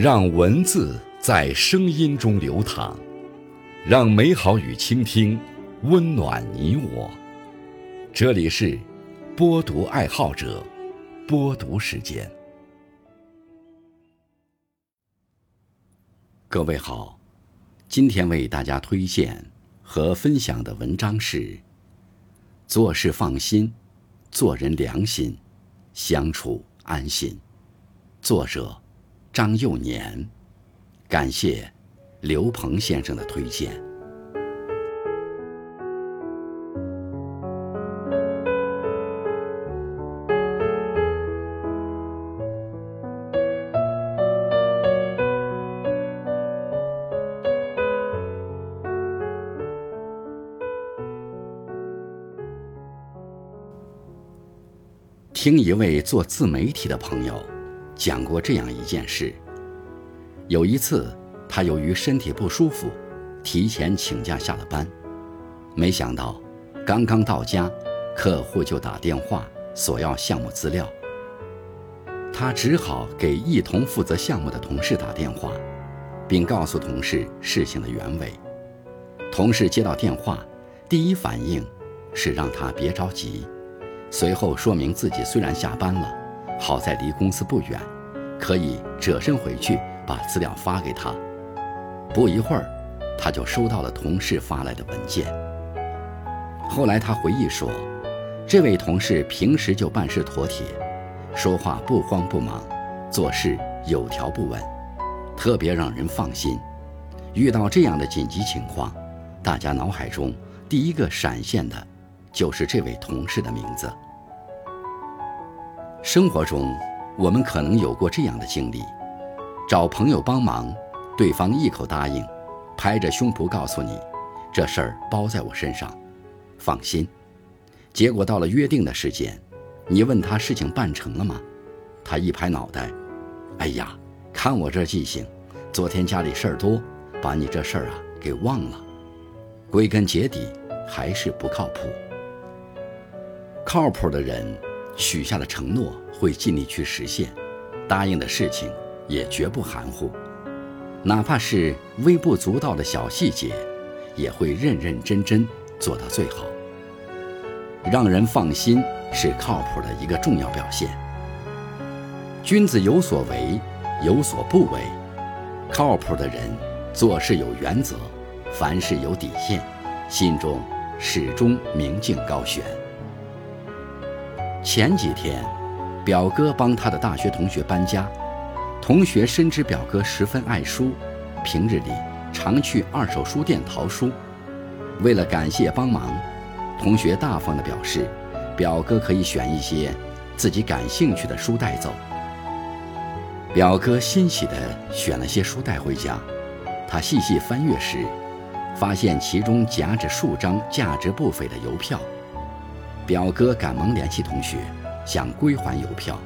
让文字在声音中流淌，让美好与倾听温暖你我。这里是播读爱好者播读时间。各位好，今天为大家推荐和分享的文章是：做事放心，做人良心，相处安心。作者。张幼年，感谢刘鹏先生的推荐。听一位做自媒体的朋友。讲过这样一件事。有一次，他由于身体不舒服，提前请假下了班。没想到，刚刚到家，客户就打电话索要项目资料。他只好给一同负责项目的同事打电话，并告诉同事事情的原委。同事接到电话，第一反应是让他别着急，随后说明自己虽然下班了。好在离公司不远，可以折身回去把资料发给他。不一会儿，他就收到了同事发来的文件。后来他回忆说，这位同事平时就办事妥帖，说话不慌不忙，做事有条不紊，特别让人放心。遇到这样的紧急情况，大家脑海中第一个闪现的，就是这位同事的名字。生活中，我们可能有过这样的经历：找朋友帮忙，对方一口答应，拍着胸脯告诉你，这事儿包在我身上，放心。结果到了约定的时间，你问他事情办成了吗？他一拍脑袋：“哎呀，看我这记性，昨天家里事儿多，把你这事儿啊给忘了。”归根结底，还是不靠谱。靠谱的人。许下的承诺会尽力去实现，答应的事情也绝不含糊，哪怕是微不足道的小细节，也会认认真真做到最好。让人放心是靠谱的一个重要表现。君子有所为，有所不为。靠谱的人做事有原则，凡事有底线，心中始终明镜高悬。前几天，表哥帮他的大学同学搬家，同学深知表哥十分爱书，平日里常去二手书店淘书。为了感谢帮忙，同学大方地表示，表哥可以选一些自己感兴趣的书带走。表哥欣喜地选了些书带回家，他细细翻阅时，发现其中夹着数张价值不菲的邮票。表哥赶忙联系同学，想归还邮票。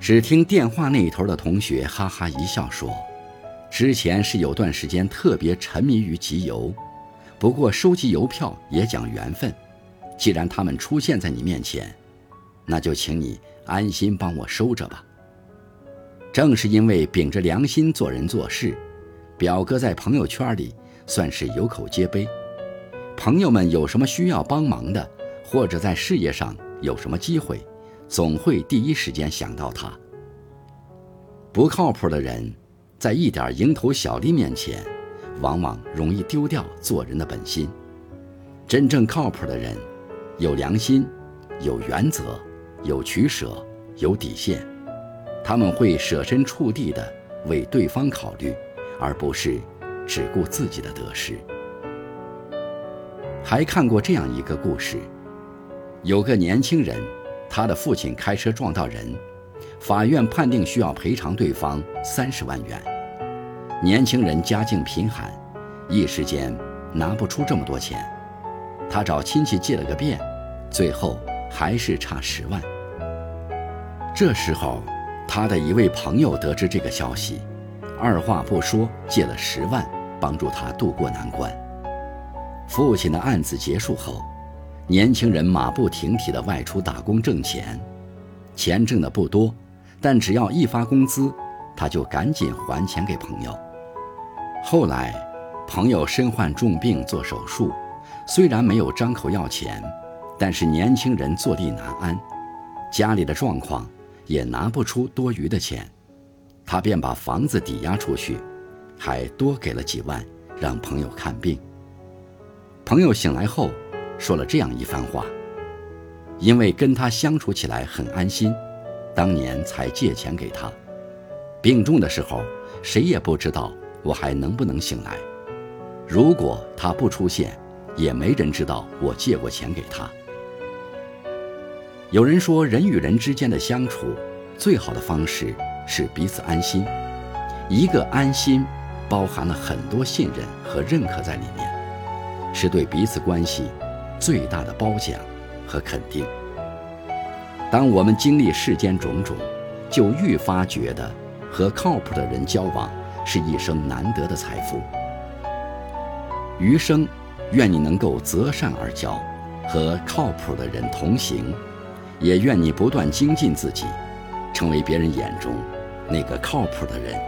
只听电话那头的同学哈哈一笑说：“之前是有段时间特别沉迷于集邮，不过收集邮票也讲缘分。既然他们出现在你面前，那就请你安心帮我收着吧。”正是因为秉着良心做人做事，表哥在朋友圈里算是有口皆碑。朋友们有什么需要帮忙的？或者在事业上有什么机会，总会第一时间想到他。不靠谱的人，在一点蝇头小利面前，往往容易丢掉做人的本心。真正靠谱的人，有良心，有原则，有取舍，有底线。他们会设身处地的为对方考虑，而不是只顾自己的得失。还看过这样一个故事。有个年轻人，他的父亲开车撞到人，法院判定需要赔偿对方三十万元。年轻人家境贫寒，一时间拿不出这么多钱，他找亲戚借了个遍，最后还是差十万。这时候，他的一位朋友得知这个消息，二话不说借了十万，帮助他渡过难关。父亲的案子结束后。年轻人马不停蹄地外出打工挣钱，钱挣的不多，但只要一发工资，他就赶紧还钱给朋友。后来，朋友身患重病做手术，虽然没有张口要钱，但是年轻人坐立难安，家里的状况也拿不出多余的钱，他便把房子抵押出去，还多给了几万让朋友看病。朋友醒来后，说了这样一番话：因为跟他相处起来很安心，当年才借钱给他。病重的时候，谁也不知道我还能不能醒来。如果他不出现，也没人知道我借过钱给他。有人说，人与人之间的相处，最好的方式是彼此安心。一个安心，包含了很多信任和认可在里面，是对彼此关系最大的褒奖和肯定。当我们经历世间种种，就愈发觉得。和靠谱的人交往是一生难得的财富。余生，愿你能够择善而交，和靠谱的人同行，也愿你不断精进自己，成为别人眼中那个靠谱的人。